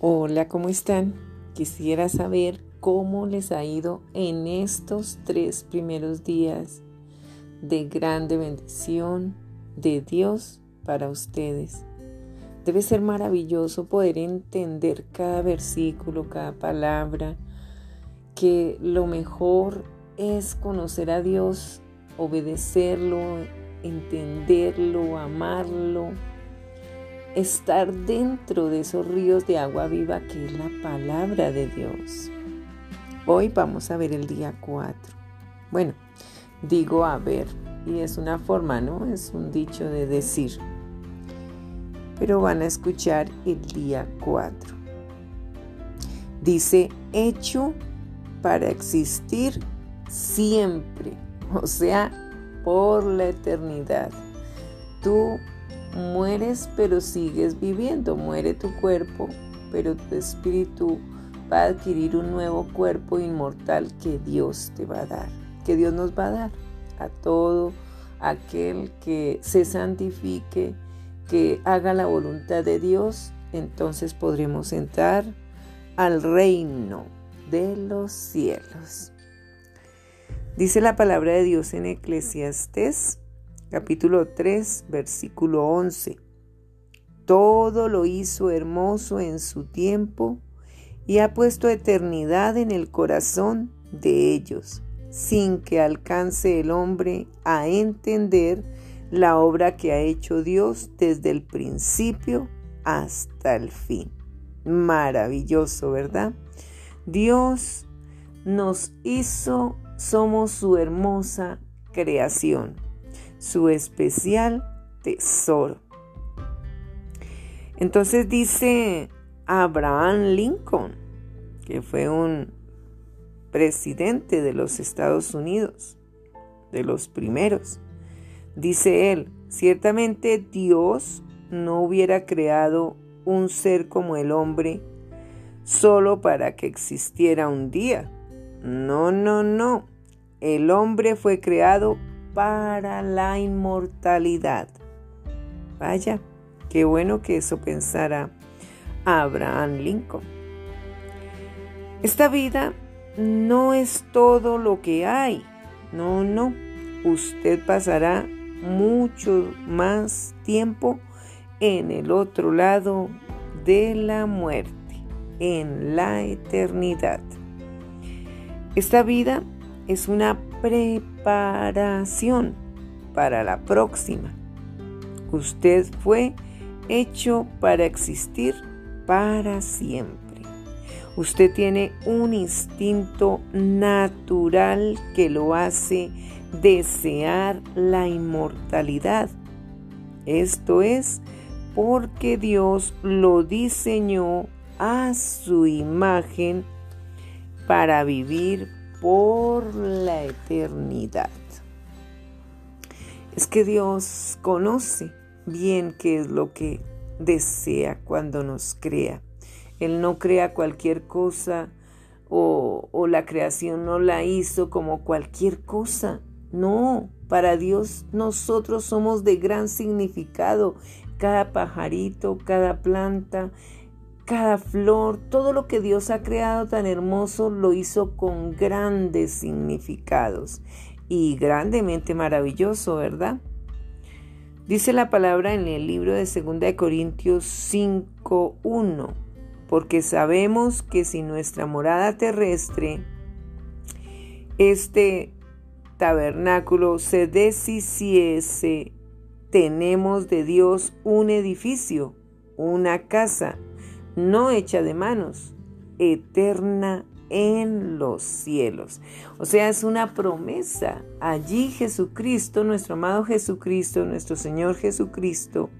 Hola, ¿cómo están? Quisiera saber cómo les ha ido en estos tres primeros días de grande bendición de Dios para ustedes. Debe ser maravilloso poder entender cada versículo, cada palabra, que lo mejor es conocer a Dios, obedecerlo, entenderlo, amarlo estar dentro de esos ríos de agua viva que es la palabra de Dios. Hoy vamos a ver el día 4. Bueno, digo a ver, y es una forma, ¿no? Es un dicho de decir. Pero van a escuchar el día 4. Dice, hecho para existir siempre, o sea, por la eternidad. Tú mueres pero sigues viviendo, muere tu cuerpo, pero tu espíritu va a adquirir un nuevo cuerpo inmortal que Dios te va a dar, que Dios nos va a dar a todo aquel que se santifique, que haga la voluntad de Dios, entonces podremos entrar al reino de los cielos. Dice la palabra de Dios en Eclesiastés capítulo 3, versículo 11. Todo lo hizo hermoso en su tiempo y ha puesto eternidad en el corazón de ellos, sin que alcance el hombre a entender la obra que ha hecho Dios desde el principio hasta el fin. Maravilloso, ¿verdad? Dios nos hizo, somos su hermosa creación su especial tesoro. Entonces dice Abraham Lincoln, que fue un presidente de los Estados Unidos, de los primeros. Dice él, ciertamente Dios no hubiera creado un ser como el hombre solo para que existiera un día. No, no, no. El hombre fue creado para la inmortalidad. Vaya, qué bueno que eso pensara Abraham Lincoln. Esta vida no es todo lo que hay. No, no. Usted pasará mucho más tiempo en el otro lado de la muerte, en la eternidad. Esta vida es una preparación para la próxima. Usted fue hecho para existir para siempre. Usted tiene un instinto natural que lo hace desear la inmortalidad. Esto es porque Dios lo diseñó a su imagen para vivir por la eternidad. Es que Dios conoce bien qué es lo que desea cuando nos crea. Él no crea cualquier cosa o, o, la creación no la hizo como cualquier cosa. No, para Dios nosotros somos de gran significado. Cada pajarito, cada planta, cada flor, todo lo que Dios ha creado tan hermoso lo hizo con grandes significados y grandemente maravilloso, ¿verdad? Dice la palabra en el libro de 2 Corintios 5.1, porque sabemos que si nuestra morada terrestre, este tabernáculo se deshiciese, tenemos de Dios un edificio, una casa no hecha de manos, eterna en los cielos. O sea, es una promesa. Allí Jesucristo, nuestro amado Jesucristo, nuestro Señor Jesucristo,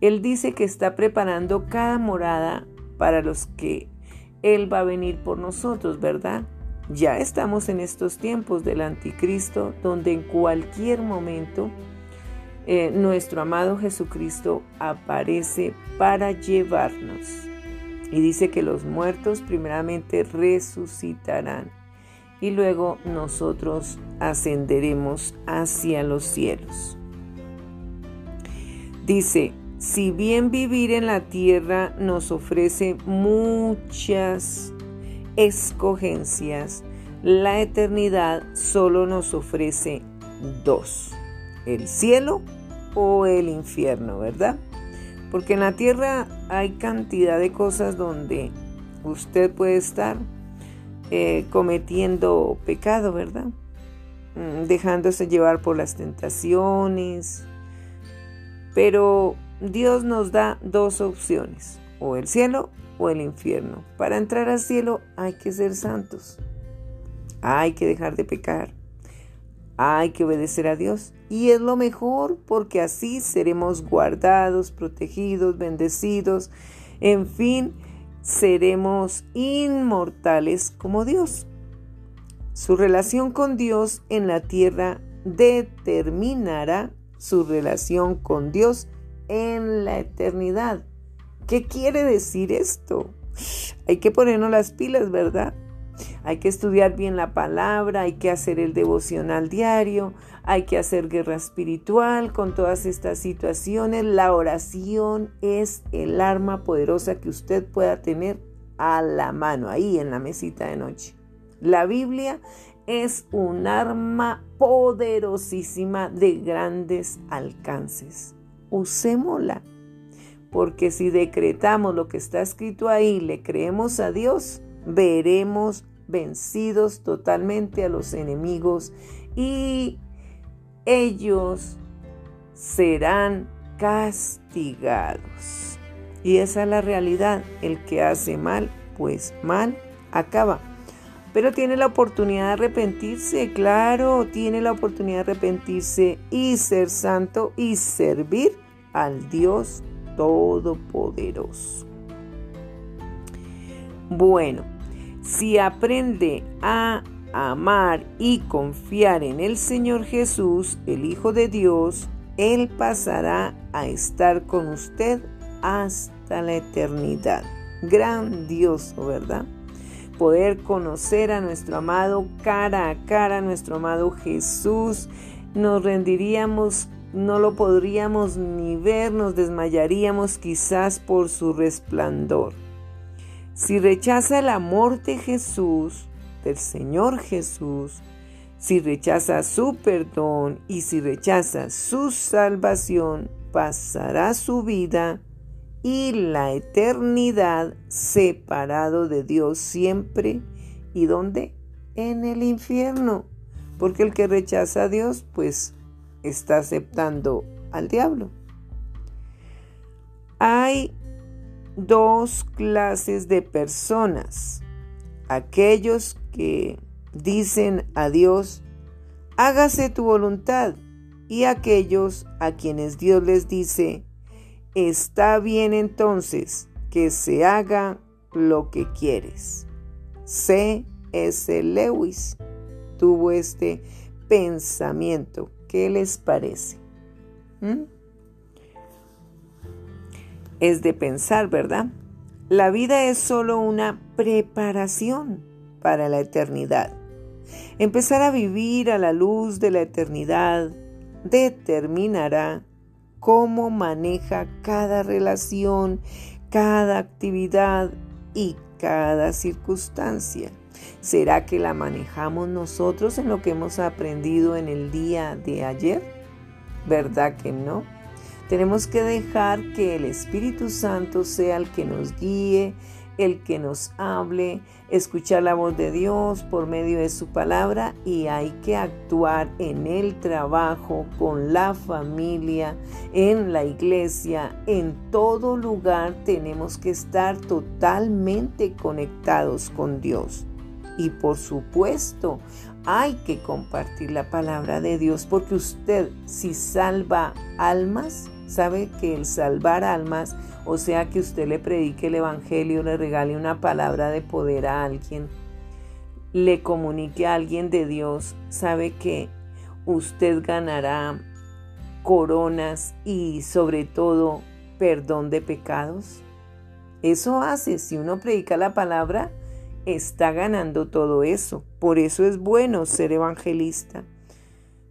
Él dice que está preparando cada morada para los que Él va a venir por nosotros, ¿verdad? Ya estamos en estos tiempos del anticristo, donde en cualquier momento eh, nuestro amado Jesucristo aparece para llevarnos. Y dice que los muertos primeramente resucitarán y luego nosotros ascenderemos hacia los cielos. Dice, si bien vivir en la tierra nos ofrece muchas escogencias, la eternidad solo nos ofrece dos, el cielo o el infierno, ¿verdad? Porque en la tierra hay cantidad de cosas donde usted puede estar eh, cometiendo pecado, ¿verdad? Mm, dejándose llevar por las tentaciones. Pero Dios nos da dos opciones, o el cielo o el infierno. Para entrar al cielo hay que ser santos. Hay que dejar de pecar. Hay que obedecer a Dios y es lo mejor porque así seremos guardados, protegidos, bendecidos, en fin, seremos inmortales como Dios. Su relación con Dios en la tierra determinará su relación con Dios en la eternidad. ¿Qué quiere decir esto? Hay que ponernos las pilas, ¿verdad? Hay que estudiar bien la palabra, hay que hacer el devocional diario, hay que hacer guerra espiritual con todas estas situaciones. La oración es el arma poderosa que usted pueda tener a la mano, ahí en la mesita de noche. La Biblia es un arma poderosísima de grandes alcances. Usémosla, porque si decretamos lo que está escrito ahí, le creemos a Dios, veremos vencidos totalmente a los enemigos y ellos serán castigados. Y esa es la realidad. El que hace mal, pues mal acaba. Pero tiene la oportunidad de arrepentirse, claro, tiene la oportunidad de arrepentirse y ser santo y servir al Dios Todopoderoso. Bueno, si aprende a amar y confiar en el Señor Jesús, el Hijo de Dios, Él pasará a estar con usted hasta la eternidad. Grandioso, ¿verdad? Poder conocer a nuestro amado cara a cara, nuestro amado Jesús, nos rendiríamos, no lo podríamos ni ver, nos desmayaríamos quizás por su resplandor. Si rechaza el amor de Jesús, del Señor Jesús, si rechaza su perdón y si rechaza su salvación, pasará su vida y la eternidad separado de Dios siempre. ¿Y dónde? En el infierno. Porque el que rechaza a Dios, pues está aceptando al diablo. Hay dos clases de personas. Aquellos que dicen a Dios, hágase tu voluntad, y aquellos a quienes Dios les dice, está bien entonces que se haga lo que quieres. C. S. Lewis tuvo este pensamiento. ¿Qué les parece? ¿Mm? Es de pensar, ¿verdad? La vida es solo una preparación para la eternidad. Empezar a vivir a la luz de la eternidad determinará cómo maneja cada relación, cada actividad y cada circunstancia. ¿Será que la manejamos nosotros en lo que hemos aprendido en el día de ayer? ¿Verdad que no? Tenemos que dejar que el Espíritu Santo sea el que nos guíe, el que nos hable, escuchar la voz de Dios por medio de su palabra y hay que actuar en el trabajo, con la familia, en la iglesia, en todo lugar tenemos que estar totalmente conectados con Dios. Y por supuesto, hay que compartir la palabra de Dios porque usted si salva almas, sabe que el salvar almas, o sea que usted le predique el Evangelio, le regale una palabra de poder a alguien, le comunique a alguien de Dios, sabe que usted ganará coronas y sobre todo perdón de pecados. Eso hace, si uno predica la palabra, está ganando todo eso. Por eso es bueno ser evangelista.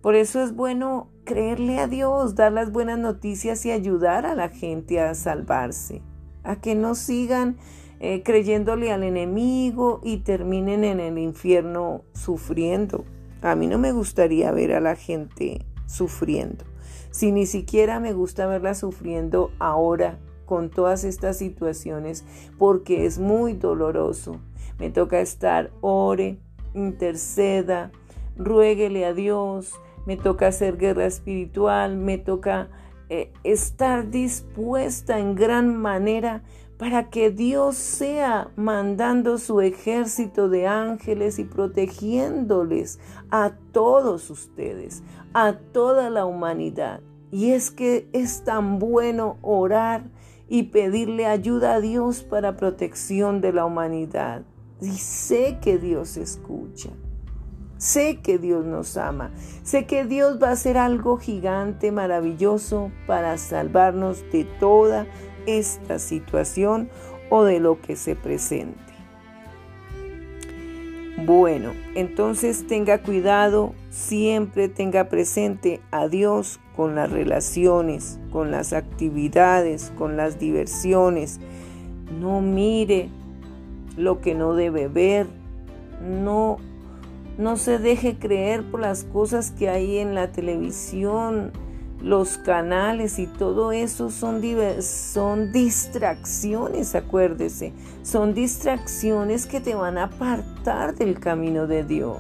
Por eso es bueno creerle a Dios, dar las buenas noticias y ayudar a la gente a salvarse, a que no sigan eh, creyéndole al enemigo y terminen en el infierno sufriendo. A mí no me gustaría ver a la gente sufriendo. Si ni siquiera me gusta verla sufriendo ahora con todas estas situaciones, porque es muy doloroso. Me toca estar, ore, interceda, ruéguele a Dios, me toca hacer guerra espiritual, me toca eh, estar dispuesta en gran manera para que Dios sea mandando su ejército de ángeles y protegiéndoles a todos ustedes, a toda la humanidad. Y es que es tan bueno orar y pedirle ayuda a Dios para protección de la humanidad. Y sé que Dios escucha. Sé que Dios nos ama. Sé que Dios va a hacer algo gigante, maravilloso para salvarnos de toda esta situación o de lo que se presente. Bueno, entonces tenga cuidado, siempre tenga presente a Dios con las relaciones, con las actividades, con las diversiones. No mire lo que no debe ver, no no se deje creer por las cosas que hay en la televisión, los canales y todo eso son, son distracciones, acuérdese. Son distracciones que te van a apartar del camino de Dios.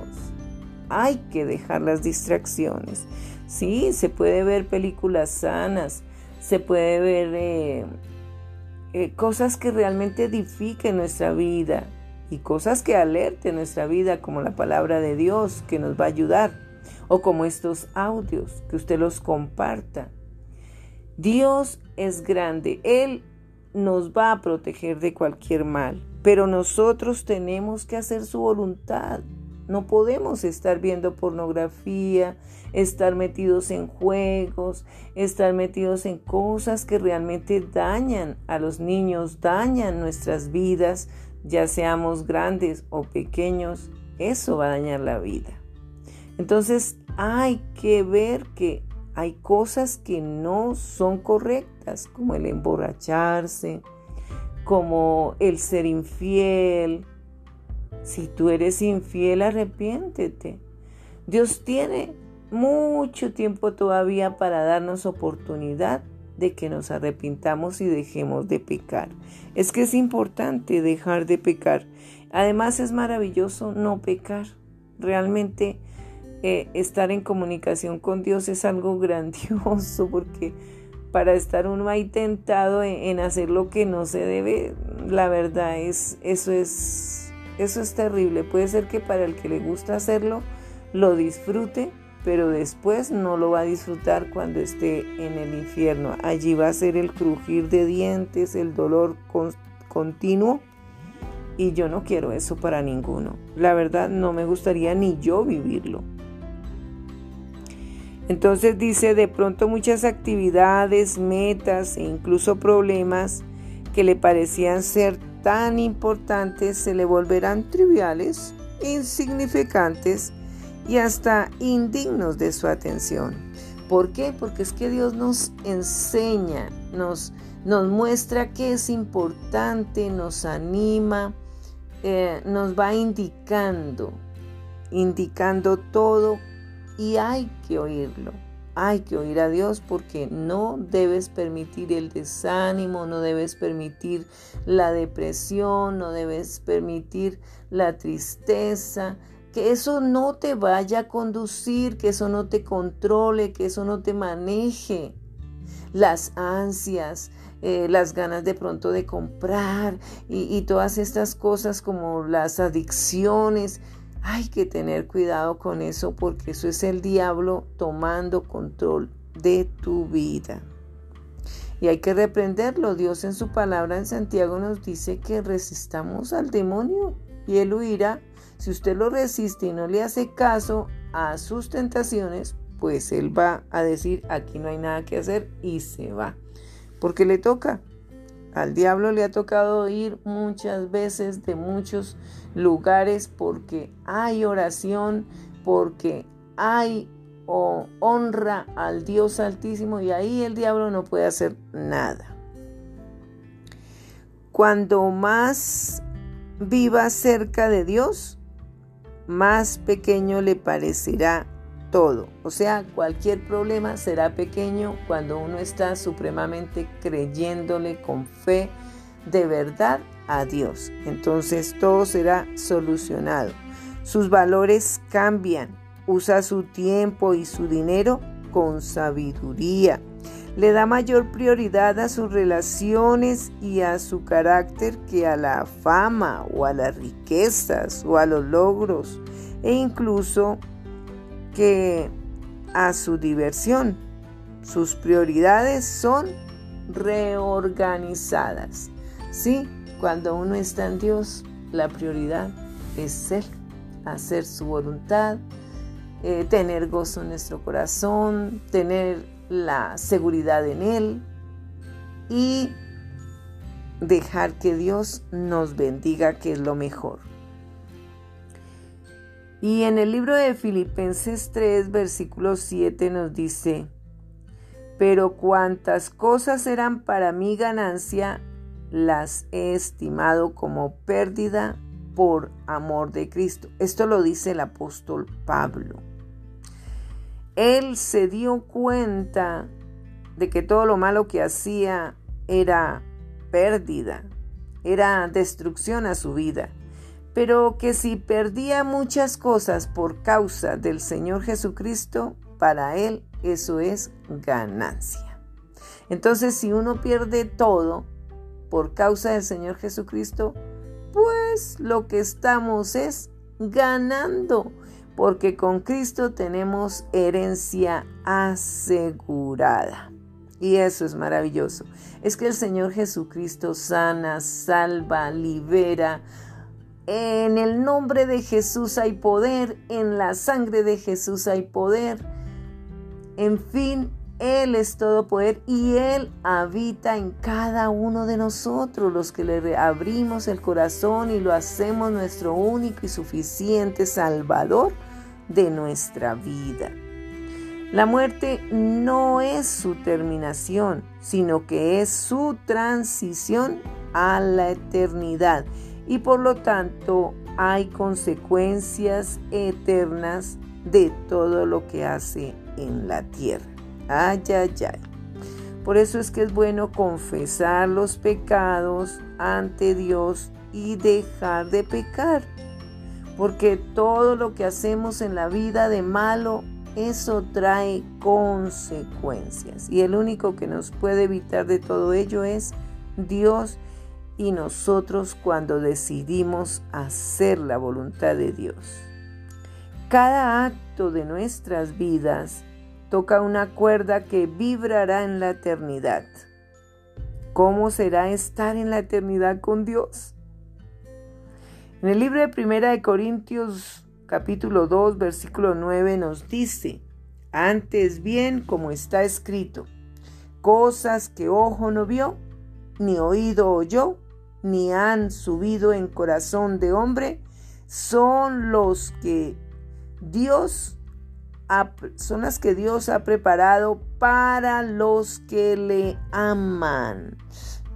Hay que dejar las distracciones. Sí, se puede ver películas sanas, se puede ver eh, eh, cosas que realmente edifiquen nuestra vida, y cosas que alerten nuestra vida, como la palabra de Dios que nos va a ayudar, o como estos audios, que usted los comparta. Dios es grande, Él nos va a proteger de cualquier mal, pero nosotros tenemos que hacer su voluntad. No podemos estar viendo pornografía, estar metidos en juegos, estar metidos en cosas que realmente dañan a los niños, dañan nuestras vidas, ya seamos grandes o pequeños, eso va a dañar la vida. Entonces hay que ver que hay cosas que no son correctas, como el emborracharse, como el ser infiel. Si tú eres infiel, arrepiéntete. Dios tiene mucho tiempo todavía para darnos oportunidad de que nos arrepintamos y dejemos de pecar. Es que es importante dejar de pecar. Además es maravilloso no pecar. Realmente eh, estar en comunicación con Dios es algo grandioso porque para estar uno ahí tentado en, hacer lo que no se debe, la verdad es eso es eso es terrible. Puede ser que para el que le gusta hacerlo lo disfrute, pero después no lo va a disfrutar cuando esté en el infierno. Allí va a ser el crujir de dientes, el dolor continuo. Y yo no quiero eso para ninguno. La verdad no me gustaría ni yo vivirlo. Entonces dice, de pronto muchas actividades, metas e incluso problemas que le parecían ser tan importantes se le volverán triviales, insignificantes y hasta indignos de su atención. ¿Por qué? Porque es que Dios nos enseña, nos, nos muestra que es importante, nos anima, eh, nos va indicando, indicando todo y hay que oírlo. Hay que oír a Dios porque no debes permitir el desánimo, no debes permitir la depresión, no debes permitir la tristeza, que eso no te vaya a conducir, que eso no te controle, que eso no te maneje. Las ansias, eh, las ganas de pronto de comprar y, y todas estas cosas como las adicciones. Hay que tener cuidado con eso porque eso es el diablo tomando control de tu vida. Y hay que reprenderlo. Dios en su palabra en Santiago nos dice que resistamos al demonio y él huirá. Si usted lo resiste y no le hace caso a sus tentaciones, pues él va a decir, aquí no hay nada que hacer y se va. Porque le toca. Al diablo le ha tocado ir muchas veces de muchos lugares porque hay oración, porque hay honra al Dios Altísimo y ahí el diablo no puede hacer nada. Cuando más viva cerca de Dios, más pequeño le parecerá todo. O sea, cualquier problema será pequeño cuando uno está supremamente creyéndole con fe de verdad a Dios. Entonces todo será solucionado. Sus valores cambian. Usa su tiempo y su dinero con sabiduría. Le da mayor prioridad a sus relaciones y a su carácter que a la fama o a las riquezas o a los logros e incluso que a su diversión. Sus prioridades son reorganizadas. Sí, cuando uno está en Dios, la prioridad es ser, hacer su voluntad, eh, tener gozo en nuestro corazón, tener la seguridad en Él y dejar que Dios nos bendiga, que es lo mejor. Y en el libro de Filipenses 3, versículo 7 nos dice, pero cuantas cosas eran para mi ganancia, las he estimado como pérdida por amor de Cristo. Esto lo dice el apóstol Pablo. Él se dio cuenta de que todo lo malo que hacía era pérdida, era destrucción a su vida, pero que si perdía muchas cosas por causa del Señor Jesucristo, para él eso es ganancia. Entonces, si uno pierde todo, por causa del Señor Jesucristo, pues lo que estamos es ganando, porque con Cristo tenemos herencia asegurada. Y eso es maravilloso. Es que el Señor Jesucristo sana, salva, libera. En el nombre de Jesús hay poder, en la sangre de Jesús hay poder. En fin, él es todo poder y Él habita en cada uno de nosotros, los que le abrimos el corazón y lo hacemos nuestro único y suficiente Salvador de nuestra vida. La muerte no es su terminación, sino que es su transición a la eternidad y por lo tanto hay consecuencias eternas de todo lo que hace en la tierra. Ay, ay, ay. Por eso es que es bueno confesar los pecados ante Dios y dejar de pecar. Porque todo lo que hacemos en la vida de malo, eso trae consecuencias. Y el único que nos puede evitar de todo ello es Dios y nosotros cuando decidimos hacer la voluntad de Dios. Cada acto de nuestras vidas toca una cuerda que vibrará en la eternidad. ¿Cómo será estar en la eternidad con Dios? En el libro de Primera de Corintios capítulo 2 versículo 9 nos dice, antes bien como está escrito, cosas que ojo no vio, ni oído oyó, ni han subido en corazón de hombre, son los que Dios son las que Dios ha preparado para los que le aman.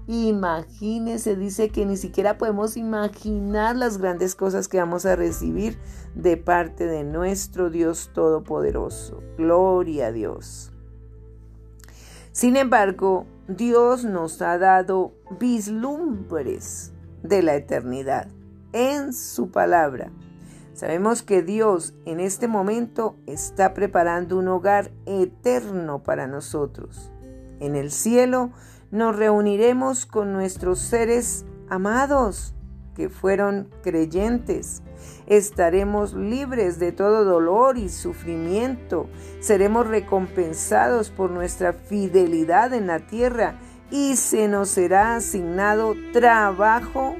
Imagínese, dice que ni siquiera podemos imaginar las grandes cosas que vamos a recibir de parte de nuestro Dios Todopoderoso. Gloria a Dios. Sin embargo, Dios nos ha dado vislumbres de la eternidad en su palabra Sabemos que Dios en este momento está preparando un hogar eterno para nosotros. En el cielo nos reuniremos con nuestros seres amados que fueron creyentes. Estaremos libres de todo dolor y sufrimiento. Seremos recompensados por nuestra fidelidad en la tierra y se nos será asignado trabajo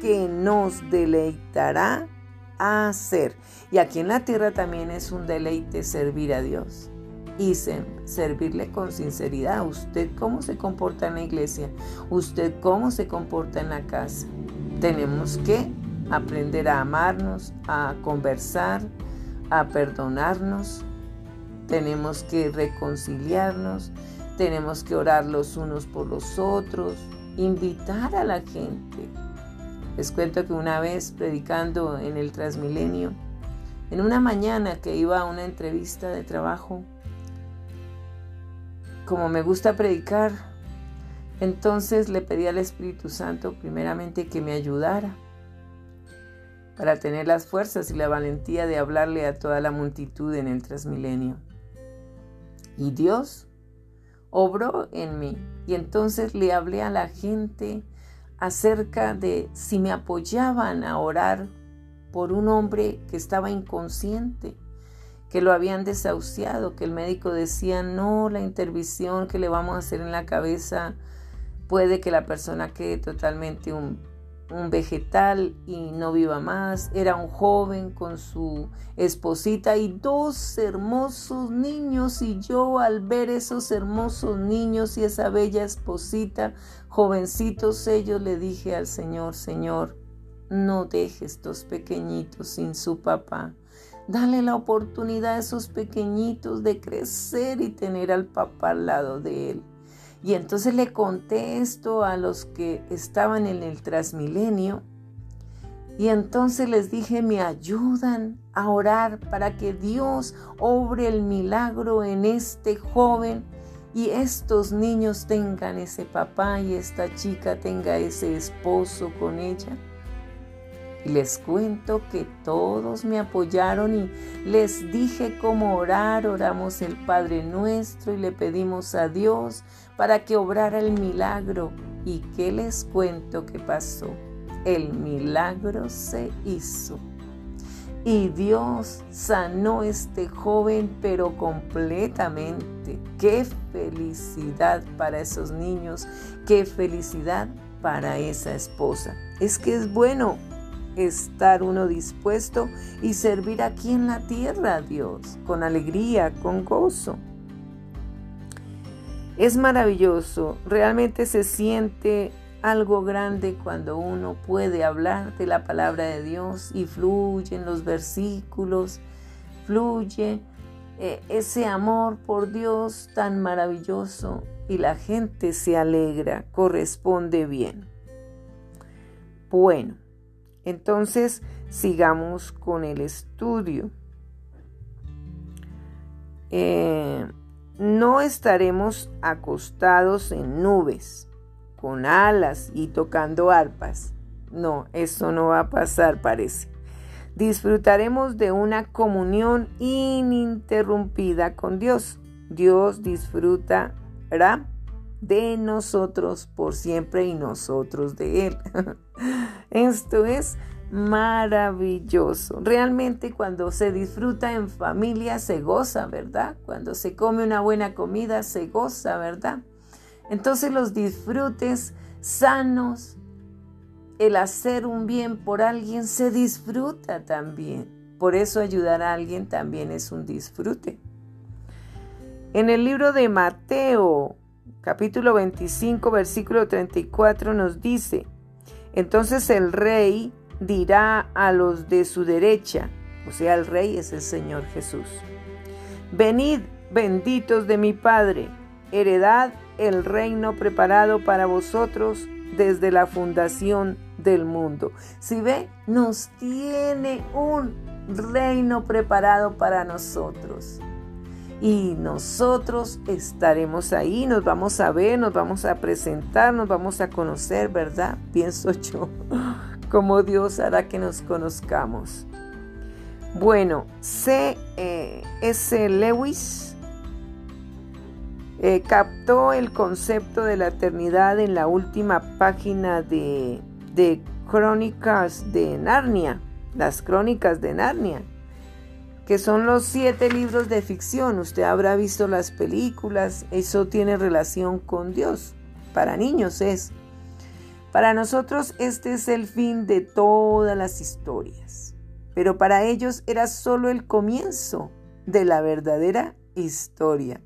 que nos deleitará hacer. Y aquí en la tierra también es un deleite servir a Dios y servirle con sinceridad. ¿Usted cómo se comporta en la iglesia? ¿Usted cómo se comporta en la casa? Tenemos que aprender a amarnos, a conversar, a perdonarnos tenemos que reconciliarnos, tenemos que orar los unos por los otros, invitar a la gente. Les cuento que una vez predicando en el Transmilenio, en una mañana que iba a una entrevista de trabajo, como me gusta predicar, entonces le pedí al Espíritu Santo primeramente que me ayudara para tener las fuerzas y la valentía de hablarle a toda la multitud en el Transmilenio. Y Dios obró en mí. Y entonces le hablé a la gente acerca de si me apoyaban a orar por un hombre que estaba inconsciente, que lo habían desahuciado, que el médico decía, no, la intervención que le vamos a hacer en la cabeza puede que la persona quede totalmente un un vegetal y no viva más. Era un joven con su esposita y dos hermosos niños y yo al ver esos hermosos niños y esa bella esposita, jovencitos ellos, le dije al Señor, Señor, no deje estos pequeñitos sin su papá. Dale la oportunidad a esos pequeñitos de crecer y tener al papá al lado de él. Y entonces le conté esto a los que estaban en el Transmilenio. Y entonces les dije, me ayudan a orar para que Dios obre el milagro en este joven y estos niños tengan ese papá y esta chica tenga ese esposo con ella. Y les cuento que todos me apoyaron y les dije cómo orar. Oramos el Padre nuestro y le pedimos a Dios para que obrara el milagro. ¿Y qué les cuento que pasó? El milagro se hizo. Y Dios sanó este joven, pero completamente. Qué felicidad para esos niños, qué felicidad para esa esposa. Es que es bueno estar uno dispuesto y servir aquí en la tierra a Dios, con alegría, con gozo. Es maravilloso, realmente se siente algo grande cuando uno puede hablar de la palabra de Dios y fluye en los versículos, fluye eh, ese amor por Dios tan maravilloso y la gente se alegra, corresponde bien. Bueno, entonces, sigamos con el estudio. Eh, no estaremos acostados en nubes, con alas y tocando arpas. No, eso no va a pasar, parece. Disfrutaremos de una comunión ininterrumpida con Dios. Dios disfrutará de nosotros por siempre y nosotros de Él. Esto es maravilloso. Realmente cuando se disfruta en familia se goza, ¿verdad? Cuando se come una buena comida se goza, ¿verdad? Entonces los disfrutes sanos, el hacer un bien por alguien se disfruta también. Por eso ayudar a alguien también es un disfrute. En el libro de Mateo, capítulo 25, versículo 34 nos dice, entonces el rey dirá a los de su derecha, o sea, el rey es el Señor Jesús, venid benditos de mi Padre, heredad el reino preparado para vosotros desde la fundación del mundo. Si ve, nos tiene un reino preparado para nosotros y nosotros estaremos ahí, nos vamos a ver, nos vamos a presentar, nos vamos a conocer, ¿verdad? Pienso yo, como Dios hará que nos conozcamos. Bueno, C. Eh, S. Lewis eh, captó el concepto de la eternidad en la última página de, de Crónicas de Narnia, las Crónicas de Narnia que son los siete libros de ficción. Usted habrá visto las películas, eso tiene relación con Dios. Para niños es. Para nosotros este es el fin de todas las historias, pero para ellos era solo el comienzo de la verdadera historia.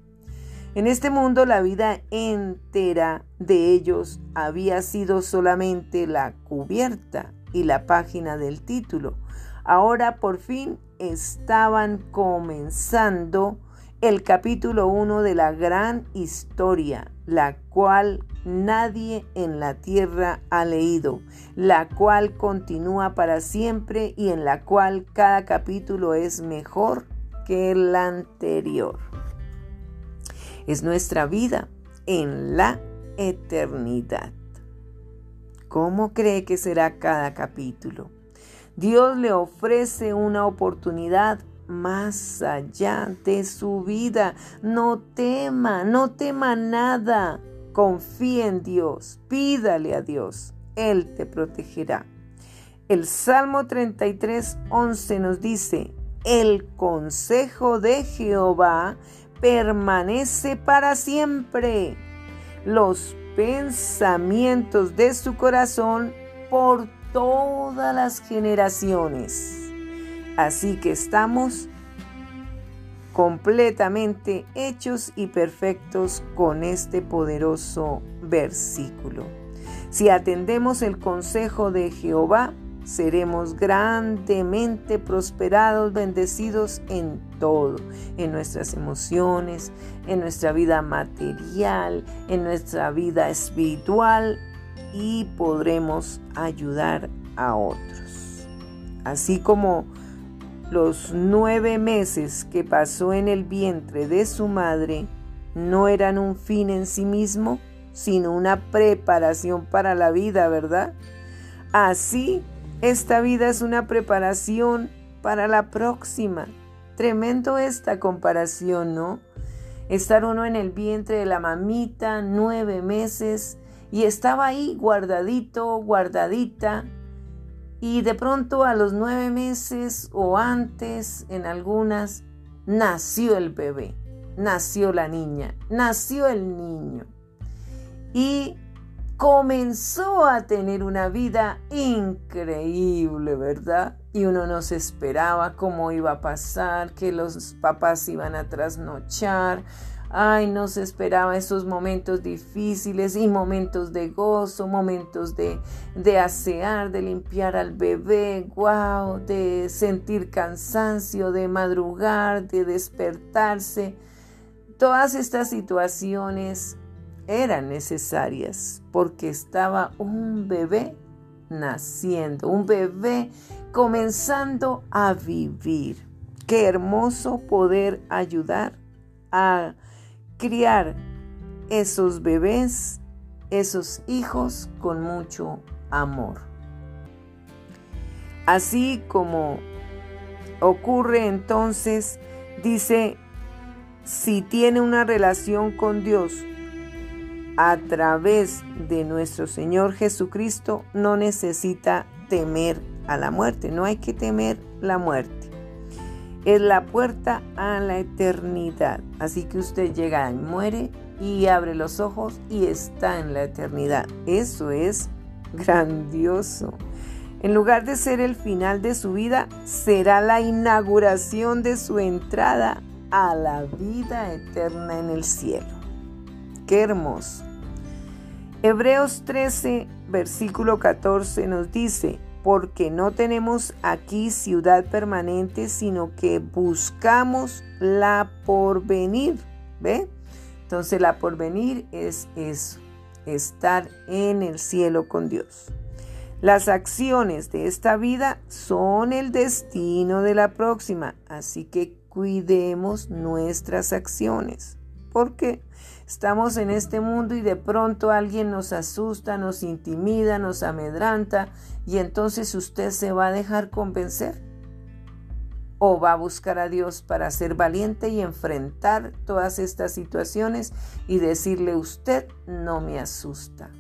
En este mundo la vida entera de ellos había sido solamente la cubierta y la página del título. Ahora por fin estaban comenzando el capítulo 1 de la gran historia, la cual nadie en la tierra ha leído, la cual continúa para siempre y en la cual cada capítulo es mejor que el anterior. Es nuestra vida en la eternidad. ¿Cómo cree que será cada capítulo? Dios le ofrece una oportunidad más allá de su vida. No tema, no tema nada. Confía en Dios, pídale a Dios, Él te protegerá. El Salmo 33, 11 nos dice, el consejo de Jehová permanece para siempre. Los pensamientos de su corazón por todas las generaciones. Así que estamos completamente hechos y perfectos con este poderoso versículo. Si atendemos el consejo de Jehová, seremos grandemente prosperados, bendecidos en todo, en nuestras emociones, en nuestra vida material, en nuestra vida espiritual y podremos ayudar a otros. Así como los nueve meses que pasó en el vientre de su madre no eran un fin en sí mismo, sino una preparación para la vida, ¿verdad? Así esta vida es una preparación para la próxima. Tremendo esta comparación, ¿no? Estar uno en el vientre de la mamita nueve meses y estaba ahí guardadito, guardadita. Y de pronto a los nueve meses o antes, en algunas, nació el bebé, nació la niña, nació el niño. Y comenzó a tener una vida increíble, ¿verdad? Y uno no se esperaba cómo iba a pasar, que los papás iban a trasnochar. Ay, no se esperaba esos momentos difíciles y momentos de gozo, momentos de, de asear, de limpiar al bebé, wow, de sentir cansancio, de madrugar, de despertarse. Todas estas situaciones eran necesarias porque estaba un bebé naciendo, un bebé comenzando a vivir. Qué hermoso poder ayudar a criar esos bebés, esos hijos con mucho amor. Así como ocurre entonces, dice, si tiene una relación con Dios, a través de nuestro Señor Jesucristo no necesita temer a la muerte, no hay que temer la muerte. Es la puerta a la eternidad. Así que usted llega y muere y abre los ojos y está en la eternidad. Eso es grandioso. En lugar de ser el final de su vida, será la inauguración de su entrada a la vida eterna en el cielo. Qué hermoso. Hebreos 13, versículo 14 nos dice, porque no tenemos aquí ciudad permanente, sino que buscamos la porvenir. ¿Ve? Entonces la porvenir es eso, estar en el cielo con Dios. Las acciones de esta vida son el destino de la próxima, así que cuidemos nuestras acciones. ¿Por qué? Estamos en este mundo y de pronto alguien nos asusta, nos intimida, nos amedranta y entonces usted se va a dejar convencer. O va a buscar a Dios para ser valiente y enfrentar todas estas situaciones y decirle usted no me asusta.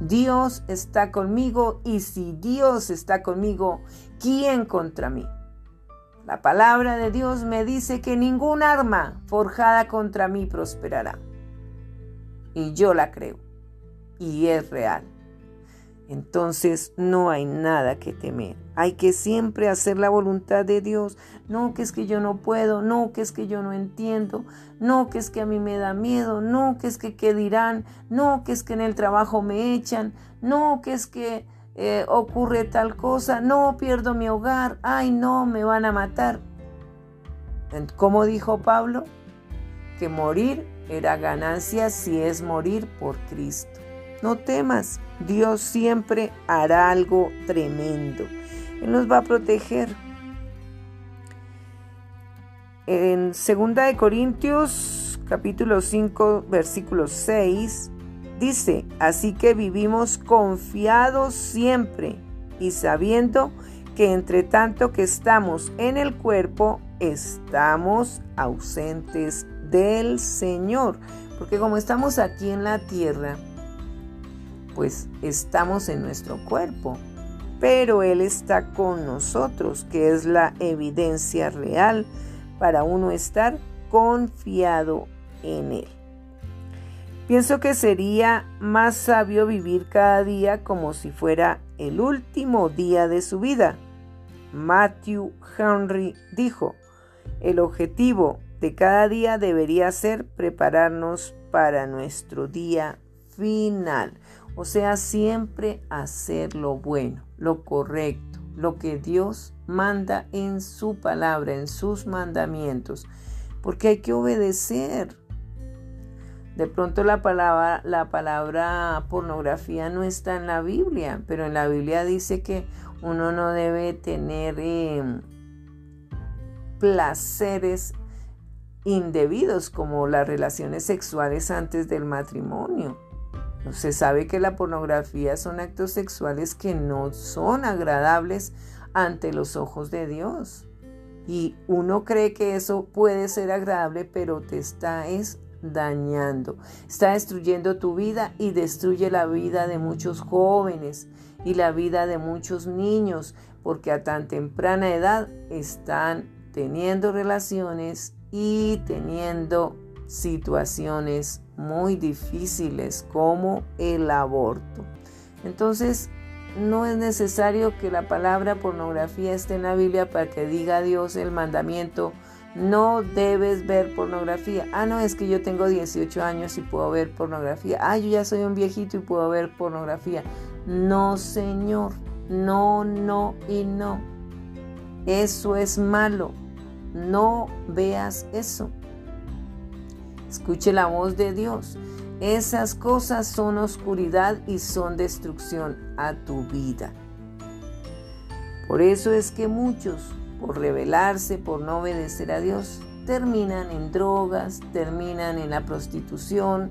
Dios está conmigo y si Dios está conmigo, ¿quién contra mí? La palabra de Dios me dice que ningún arma forjada contra mí prosperará. Y yo la creo. Y es real. Entonces no hay nada que temer. Hay que siempre hacer la voluntad de Dios. No que es que yo no puedo, no que es que yo no entiendo, no que es que a mí me da miedo, no que es que qué dirán, no que es que en el trabajo me echan, no que es que eh, ocurre tal cosa, no pierdo mi hogar, ay no, me van a matar. como dijo Pablo, que morir era ganancia si es morir por Cristo. No temas, Dios siempre hará algo tremendo. Él nos va a proteger. En 2 de Corintios capítulo 5 versículo 6 dice, así que vivimos confiados siempre y sabiendo que entre tanto que estamos en el cuerpo, estamos ausentes del Señor. Porque como estamos aquí en la tierra, pues estamos en nuestro cuerpo, pero Él está con nosotros, que es la evidencia real para uno estar confiado en Él. Pienso que sería más sabio vivir cada día como si fuera el último día de su vida. Matthew Henry dijo, el objetivo de cada día debería ser prepararnos para nuestro día final. O sea, siempre hacer lo bueno, lo correcto, lo que Dios manda en su palabra, en sus mandamientos. Porque hay que obedecer. De pronto la palabra, la palabra pornografía no está en la Biblia, pero en la Biblia dice que uno no debe tener em, placeres indebidos como las relaciones sexuales antes del matrimonio. Se sabe que la pornografía son actos sexuales que no son agradables ante los ojos de Dios. Y uno cree que eso puede ser agradable, pero te está es dañando. Está destruyendo tu vida y destruye la vida de muchos jóvenes y la vida de muchos niños, porque a tan temprana edad están teniendo relaciones y teniendo situaciones muy difíciles como el aborto. Entonces, no es necesario que la palabra pornografía esté en la Biblia para que diga Dios el mandamiento, no debes ver pornografía. Ah, no, es que yo tengo 18 años y puedo ver pornografía. Ah, yo ya soy un viejito y puedo ver pornografía. No, Señor, no, no y no. Eso es malo. No veas eso. Escuche la voz de Dios. Esas cosas son oscuridad y son destrucción a tu vida. Por eso es que muchos, por rebelarse, por no obedecer a Dios, terminan en drogas, terminan en la prostitución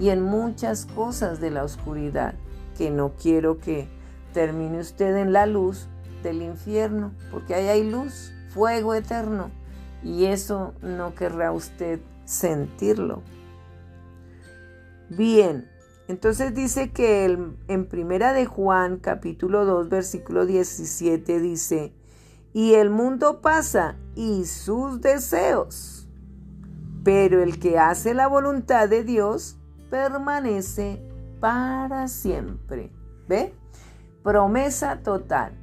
y en muchas cosas de la oscuridad, que no quiero que termine usted en la luz del infierno, porque ahí hay luz, fuego eterno, y eso no querrá usted sentirlo. Bien, entonces dice que en Primera de Juan capítulo 2 versículo 17 dice, y el mundo pasa y sus deseos, pero el que hace la voluntad de Dios permanece para siempre. ¿Ve? Promesa total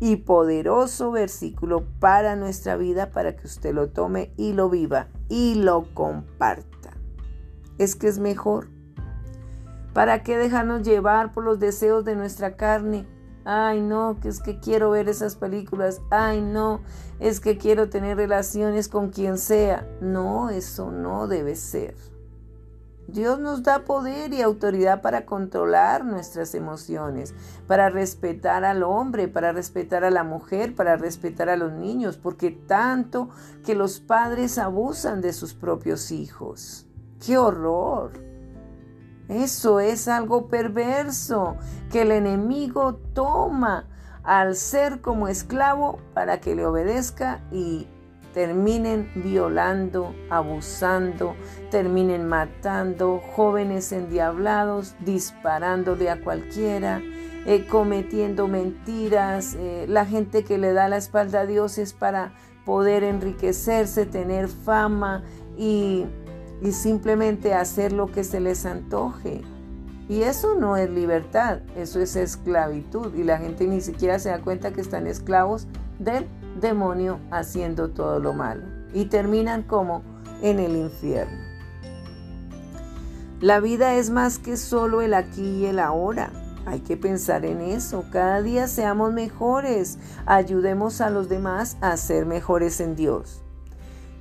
y poderoso versículo para nuestra vida, para que usted lo tome y lo viva y lo comparta. Es que es mejor. ¿Para qué dejarnos llevar por los deseos de nuestra carne? Ay, no, que es que quiero ver esas películas. Ay, no, es que quiero tener relaciones con quien sea. No, eso no debe ser. Dios nos da poder y autoridad para controlar nuestras emociones, para respetar al hombre, para respetar a la mujer, para respetar a los niños, porque tanto que los padres abusan de sus propios hijos. ¡Qué horror! Eso es algo perverso que el enemigo toma al ser como esclavo para que le obedezca y terminen violando, abusando, terminen matando, jóvenes endiablados, disparándole a cualquiera, eh, cometiendo mentiras. Eh, la gente que le da la espalda a Dios es para poder enriquecerse, tener fama y, y simplemente hacer lo que se les antoje. Y eso no es libertad, eso es esclavitud. Y la gente ni siquiera se da cuenta que están esclavos del demonio haciendo todo lo malo y terminan como en el infierno. La vida es más que solo el aquí y el ahora. Hay que pensar en eso. Cada día seamos mejores. Ayudemos a los demás a ser mejores en Dios.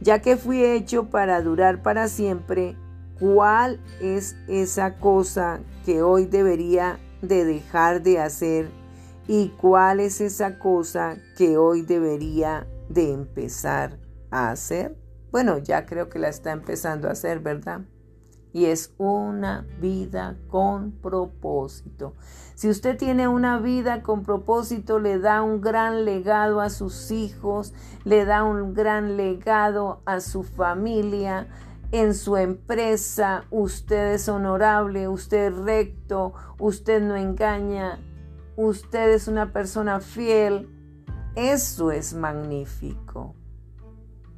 Ya que fui hecho para durar para siempre, ¿cuál es esa cosa que hoy debería de dejar de hacer? ¿Y cuál es esa cosa que hoy debería de empezar a hacer? Bueno, ya creo que la está empezando a hacer, ¿verdad? Y es una vida con propósito. Si usted tiene una vida con propósito, le da un gran legado a sus hijos, le da un gran legado a su familia, en su empresa, usted es honorable, usted es recto, usted no engaña, usted es una persona fiel. Eso es magnífico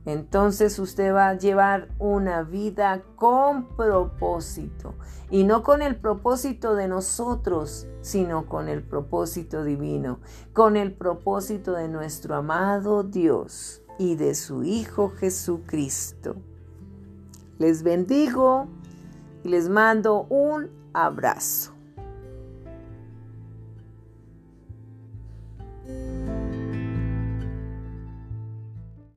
entonces usted va a llevar una vida con propósito y no con el propósito de nosotros, sino con el propósito divino, con el propósito de nuestro amado Dios y de su Hijo Jesucristo. Les bendigo y les mando un abrazo. Música